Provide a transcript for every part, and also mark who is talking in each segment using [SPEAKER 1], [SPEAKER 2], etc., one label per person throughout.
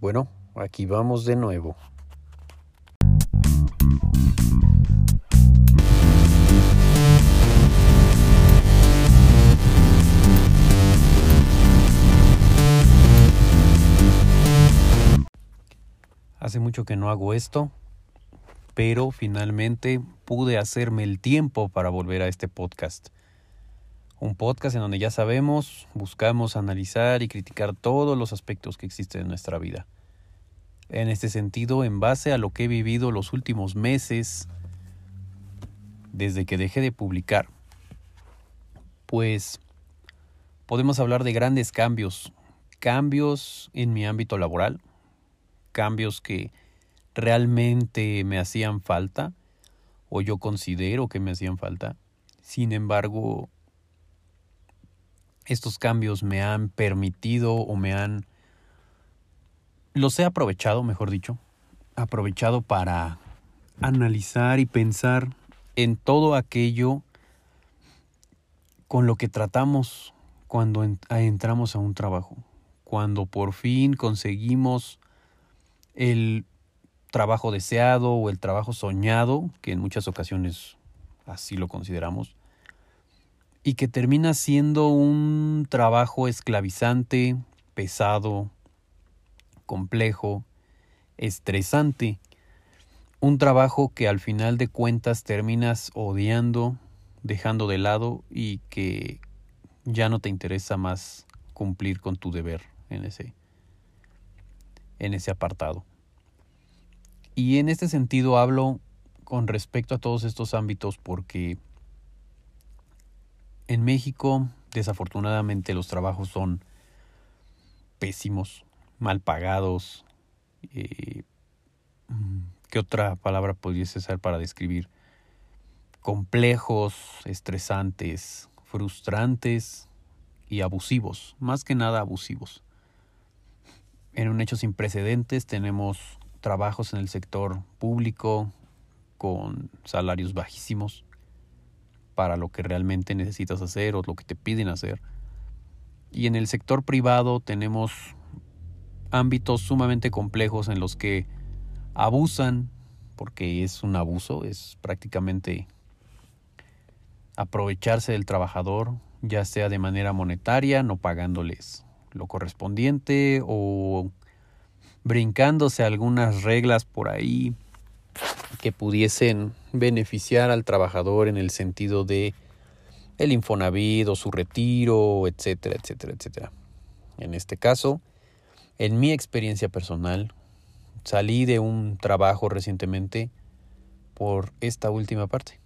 [SPEAKER 1] Bueno, aquí vamos de nuevo. Hace mucho que no hago esto, pero finalmente pude hacerme el tiempo para volver a este podcast. Un podcast en donde ya sabemos, buscamos analizar y criticar todos los aspectos que existen en nuestra vida. En este sentido, en base a lo que he vivido los últimos meses, desde que dejé de publicar, pues podemos hablar de grandes cambios, cambios en mi ámbito laboral, cambios que realmente me hacían falta o yo considero que me hacían falta. Sin embargo, estos cambios me han permitido o me han... Los he aprovechado, mejor dicho, aprovechado para analizar y pensar en todo aquello con lo que tratamos cuando entramos a un trabajo, cuando por fin conseguimos el trabajo deseado o el trabajo soñado, que en muchas ocasiones así lo consideramos, y que termina siendo un trabajo esclavizante, pesado, complejo, estresante, un trabajo que al final de cuentas terminas odiando, dejando de lado y que ya no te interesa más cumplir con tu deber en ese en ese apartado. Y en este sentido hablo con respecto a todos estos ámbitos porque en México desafortunadamente los trabajos son pésimos, mal pagados. Eh, ¿Qué otra palabra pudiese ser para describir? Complejos, estresantes, frustrantes y abusivos, más que nada abusivos. En un hecho sin precedentes tenemos trabajos en el sector público con salarios bajísimos para lo que realmente necesitas hacer o lo que te piden hacer. Y en el sector privado tenemos ámbitos sumamente complejos en los que abusan, porque es un abuso, es prácticamente aprovecharse del trabajador, ya sea de manera monetaria, no pagándoles lo correspondiente o brincándose algunas reglas por ahí que pudiesen beneficiar al trabajador en el sentido de el Infonavit o su retiro, etcétera, etcétera, etcétera. En este caso, en mi experiencia personal, salí de un trabajo recientemente por esta última parte.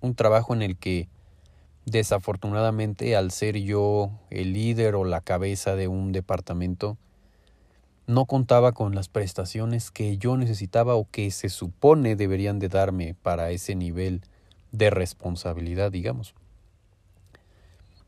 [SPEAKER 1] Un trabajo en el que desafortunadamente al ser yo el líder o la cabeza de un departamento, no contaba con las prestaciones que yo necesitaba o que se supone deberían de darme para ese nivel de responsabilidad, digamos.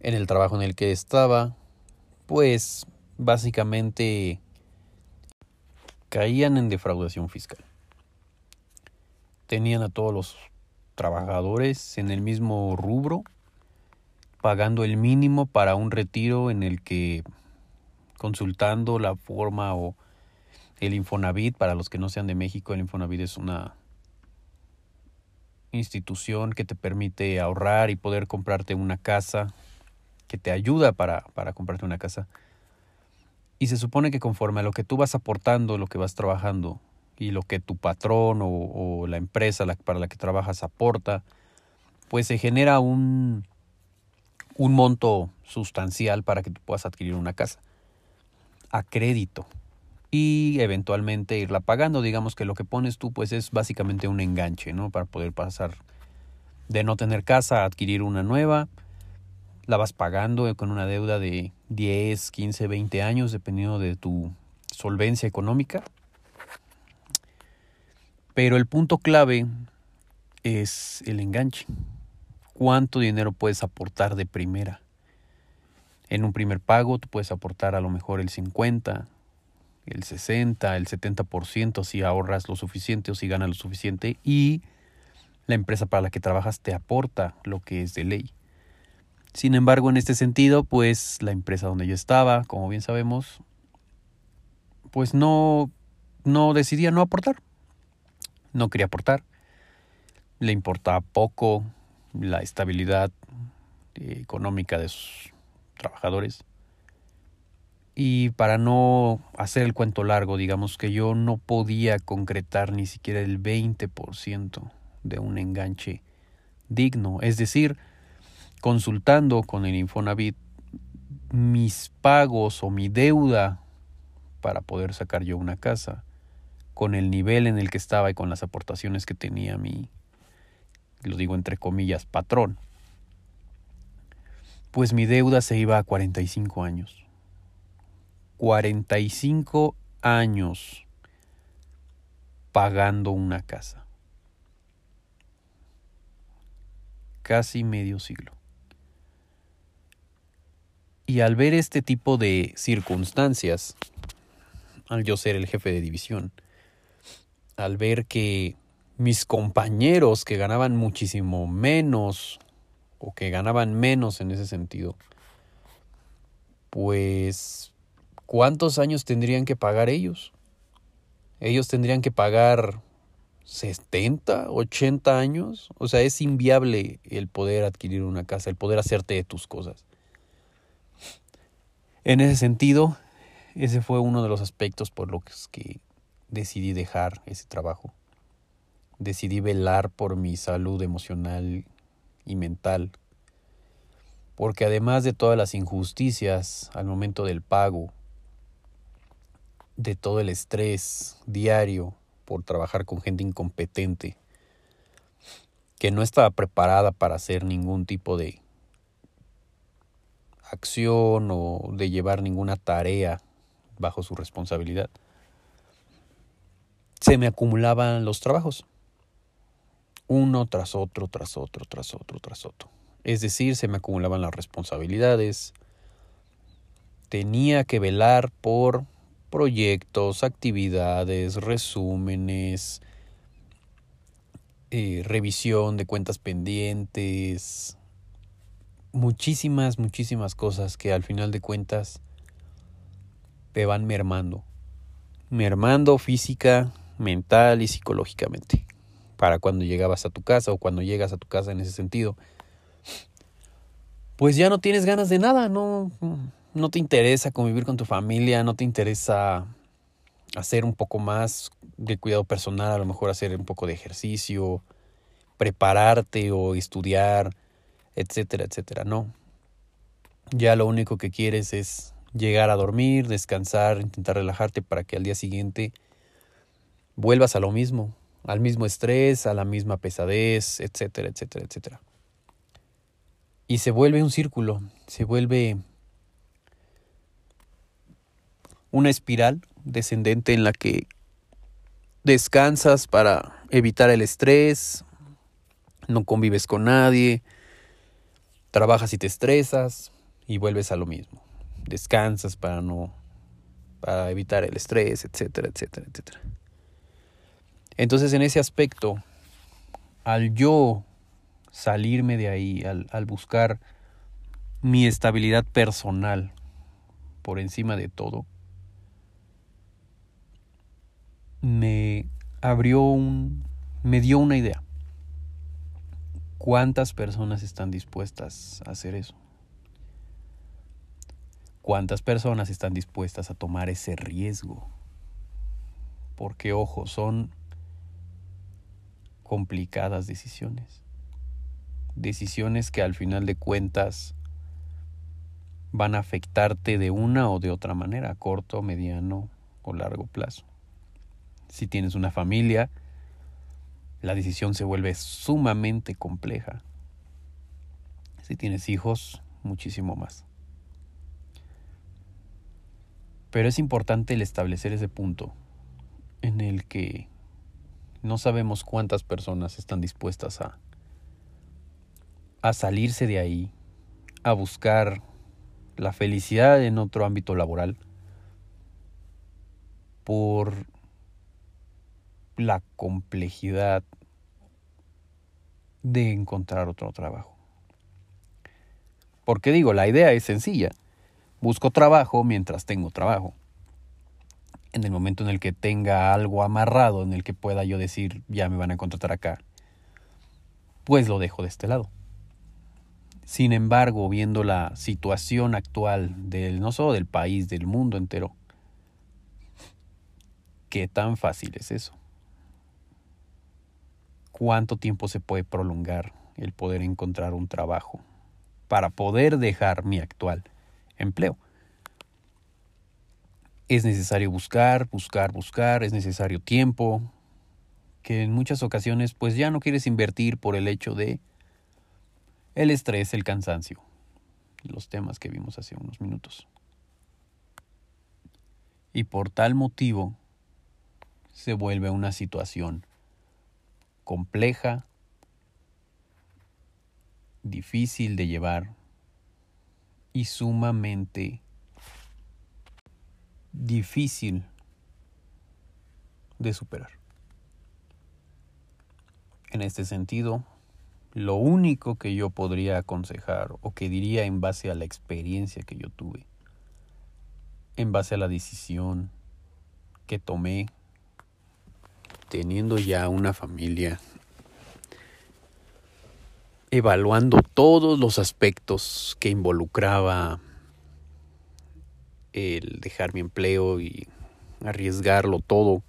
[SPEAKER 1] En el trabajo en el que estaba, pues básicamente caían en defraudación fiscal. Tenían a todos los trabajadores en el mismo rubro, pagando el mínimo para un retiro en el que consultando la forma o el Infonavit, para los que no sean de México, el Infonavit es una institución que te permite ahorrar y poder comprarte una casa, que te ayuda para, para comprarte una casa. Y se supone que conforme a lo que tú vas aportando, lo que vas trabajando, y lo que tu patrón o, la empresa para la que trabajas aporta, pues se genera un, un monto sustancial para que tú puedas adquirir una casa a crédito y eventualmente irla pagando. Digamos que lo que pones tú pues es básicamente un enganche, ¿no? Para poder pasar de no tener casa a adquirir una nueva. La vas pagando con una deuda de 10, 15, 20 años dependiendo de tu solvencia económica. Pero el punto clave es el enganche. ¿Cuánto dinero puedes aportar de primera? En un primer pago tú puedes aportar a lo mejor el 50, el 60, el 70% si ahorras lo suficiente o si ganas lo suficiente y la empresa para la que trabajas te aporta lo que es de ley. Sin embargo, en este sentido, pues la empresa donde yo estaba, como bien sabemos, pues no, no decidía no aportar. No quería aportar. Le importaba poco la estabilidad económica de sus trabajadores. Y para no hacer el cuento largo, digamos que yo no podía concretar ni siquiera el 20% de un enganche digno. Es decir, consultando con el Infonavit mis pagos o mi deuda para poder sacar yo una casa, con el nivel en el que estaba y con las aportaciones que tenía mi, lo digo entre comillas, patrón, pues mi deuda se iba a 45 años. 45 años pagando una casa. Casi medio siglo. Y al ver este tipo de circunstancias, al yo ser el jefe de división, al ver que mis compañeros que ganaban muchísimo menos o que ganaban menos en ese sentido, pues ¿cuántos años tendrían que pagar ellos? Ellos tendrían que pagar 70, 80 años. O sea, es inviable el poder adquirir una casa, el poder hacerte de tus cosas. En ese sentido, ese fue uno de los aspectos por los que decidí dejar ese trabajo. Decidí velar por mi salud emocional y mental. Porque además de todas las injusticias al momento del pago, de todo el estrés diario por trabajar con gente incompetente que no estaba preparada para hacer ningún tipo de acción o de llevar ninguna tarea bajo su responsabilidad. Se me acumulaban los trabajos, uno tras otro, tras otro, tras otro, tras otro. Es decir, se me acumulaban las responsabilidades. Tenía que velar por proyectos, actividades, resúmenes, eh, revisión de cuentas pendientes, muchísimas, muchísimas cosas que al final de cuentas te van mermando. Mermando física, mental y psicológicamente. Para cuando llegabas a tu casa o cuando llegas a tu casa en ese sentido. Pues ya no tienes ganas de nada, no, no te interesa convivir con tu familia, no te interesa hacer un poco más de cuidado personal, a lo mejor hacer un poco de ejercicio, prepararte o estudiar, etcétera, etcétera. No. Ya lo único que quieres es llegar a dormir, descansar, intentar relajarte para que al día siguiente vuelvas a lo mismo, al mismo estrés, a la misma pesadez, etcétera, etcétera, etcétera. Y se vuelve un círculo, se vuelve una espiral descendente en la que descansas para evitar el estrés, no convives con nadie, trabajas y te estresas y vuelves a lo mismo. Descansas para no para evitar el estrés, etcétera, etcétera, etcétera. Entonces, en ese aspecto, al yo salirme de ahí, al, buscar mi estabilidad personal por encima de todo, me abrió un, me dio una idea. ¿Cuántas personas están dispuestas a hacer eso? ¿Cuántas personas están dispuestas a tomar ese riesgo? Porque, ojo, son complicadas decisiones. Decisiones que al final de cuentas van a afectarte de una o de otra manera, corto, mediano o largo plazo. Si tienes una familia, la decisión se vuelve sumamente compleja. Si tienes hijos, muchísimo más. Pero es importante el establecer ese punto en el que no sabemos cuántas personas están dispuestas a, a salirse de ahí, a buscar la felicidad en otro ámbito laboral, por la complejidad de encontrar otro trabajo. Porque digo, la idea es sencilla. Busco trabajo mientras tengo trabajo. En el momento en el que tenga algo amarrado, en el que pueda yo decir, ya me van a contratar acá, pues lo dejo de este lado. Sin embargo, viendo la situación actual del no solo del país, del mundo entero, ¿qué tan fácil es eso? ¿Cuánto tiempo se puede prolongar el poder encontrar un trabajo para poder dejar mi actual empleo? Es necesario buscar, buscar, buscar, es necesario tiempo, que en muchas ocasiones pues ya no quieres invertir por el hecho de el estrés, el cansancio, los temas que vimos hace unos minutos. Y por tal motivo se vuelve una situación compleja, difícil de llevar y sumamente difícil de superar. En este sentido, lo único que yo podría aconsejar o que diría en base a la experiencia que yo tuve, en base a la decisión que tomé, teniendo ya una familia, evaluando todos los aspectos que involucraba el dejar mi empleo y arriesgarlo todo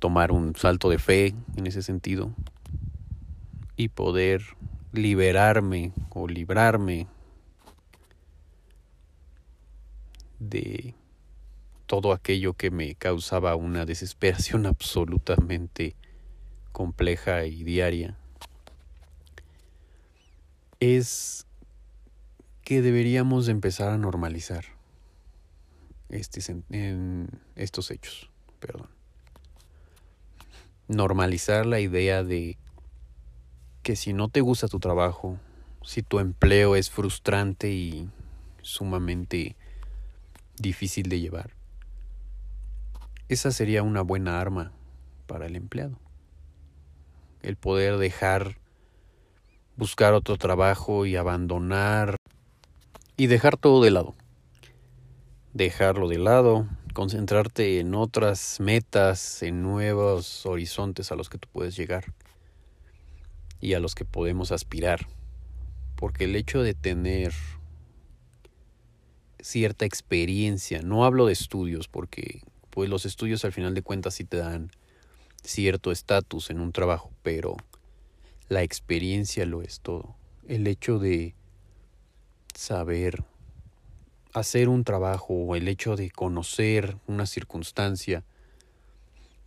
[SPEAKER 1] tomar un salto de fe en ese sentido y poder liberarme o librarme de todo aquello que me causaba una desesperación absolutamente compleja y diaria. Es que deberíamos empezar a normalizar este, estos hechos. Perdón normalizar la idea de que si no te gusta tu trabajo, si tu empleo es frustrante y sumamente difícil de llevar, esa sería una buena arma para el empleado. El poder dejar, buscar otro trabajo y abandonar y dejar todo de lado. Dejarlo de lado, concentrarte en otras metas, en nuevos horizontes a los que tú puedes llegar y a los que podemos aspirar. Porque el hecho de tener cierta experiencia, no hablo de estudios, porque pues los estudios al final de cuentas sí te dan cierto estatus en un trabajo, pero la experiencia lo es todo. El hecho de saber hacer un trabajo o el hecho de conocer una circunstancia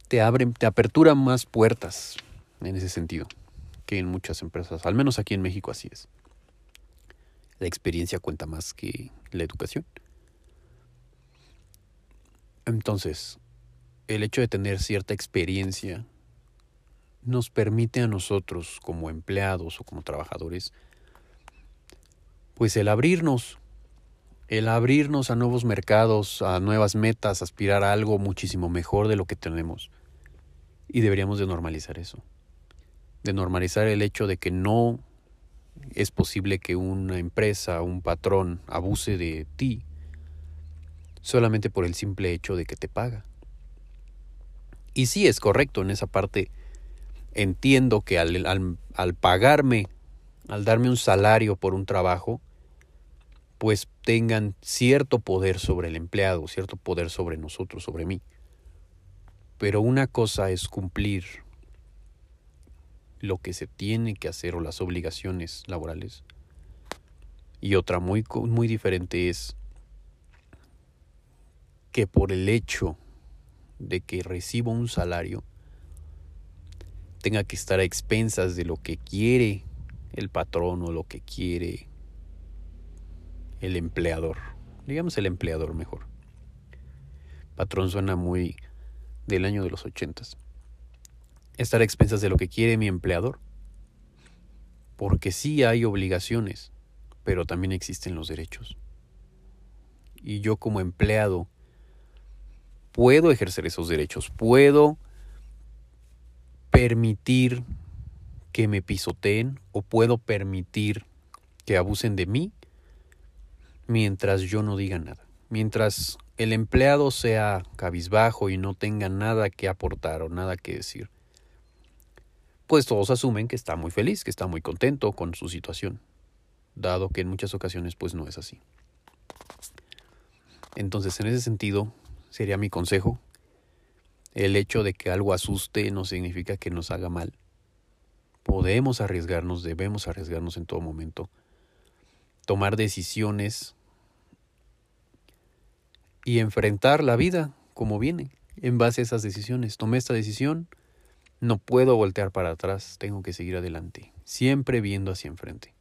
[SPEAKER 1] te abre, te apertura más puertas en ese sentido que en muchas empresas, al menos aquí en México así es. La experiencia cuenta más que la educación. Entonces, el hecho de tener cierta experiencia nos permite a nosotros como empleados o como trabajadores, pues el abrirnos el abrirnos a nuevos mercados, a nuevas metas, aspirar a algo muchísimo mejor de lo que tenemos. Y deberíamos de normalizar eso. De normalizar el hecho de que no es posible que una empresa, un patrón abuse de ti solamente por el simple hecho de que te paga. Y sí es correcto en esa parte. Entiendo que al, al, al pagarme, al darme un salario por un trabajo, pues tengan cierto poder sobre el empleado, cierto poder sobre nosotros, sobre mí. Pero una cosa es cumplir lo que se tiene que hacer o las obligaciones laborales. Y otra muy, muy diferente es que por el hecho de que recibo un salario, tenga que estar a expensas de lo que quiere el patrón o lo que quiere el empleador. Digamos el empleador mejor. Patrón suena muy del año de los ochentas. Estar a expensas de lo que quiere mi empleador. Porque sí hay obligaciones, pero también existen los derechos. Y yo como empleado puedo ejercer esos derechos, puedo permitir que me pisoteen o puedo permitir que abusen de mí mientras yo no diga nada, mientras el empleado sea cabizbajo y no tenga nada que aportar o nada que decir, pues todos asumen que está muy feliz, que está muy contento con su situación, dado que en muchas ocasiones pues no es así. Entonces, en ese sentido, sería mi consejo, el hecho de que algo asuste no significa que nos haga mal. Podemos arriesgarnos, debemos arriesgarnos en todo momento. Tomar decisiones y enfrentar la vida como viene en base a esas decisiones. Tomé esta decisión, no puedo voltear para atrás, tengo que seguir adelante, siempre viendo hacia enfrente.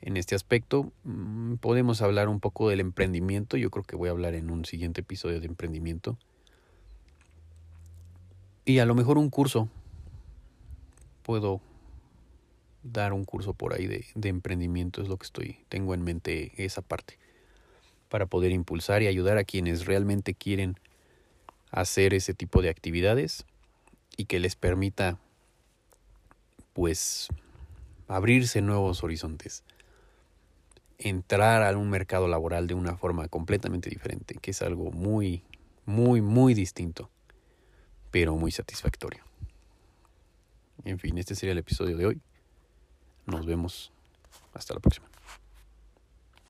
[SPEAKER 1] En este aspecto mm, podemos hablar un poco del emprendimiento, yo creo que voy a hablar en un siguiente episodio de emprendimiento. Y a lo mejor un curso, puedo dar un curso por ahí de, de emprendimiento, es lo que estoy, tengo en mente esa parte para poder impulsar y ayudar a quienes realmente quieren hacer ese tipo de actividades y que les permita pues abrirse nuevos horizontes, entrar a un mercado laboral de una forma completamente diferente, que es algo muy, muy, muy distinto, pero muy satisfactorio. En fin, este sería el episodio de hoy. Nos vemos. Hasta la próxima.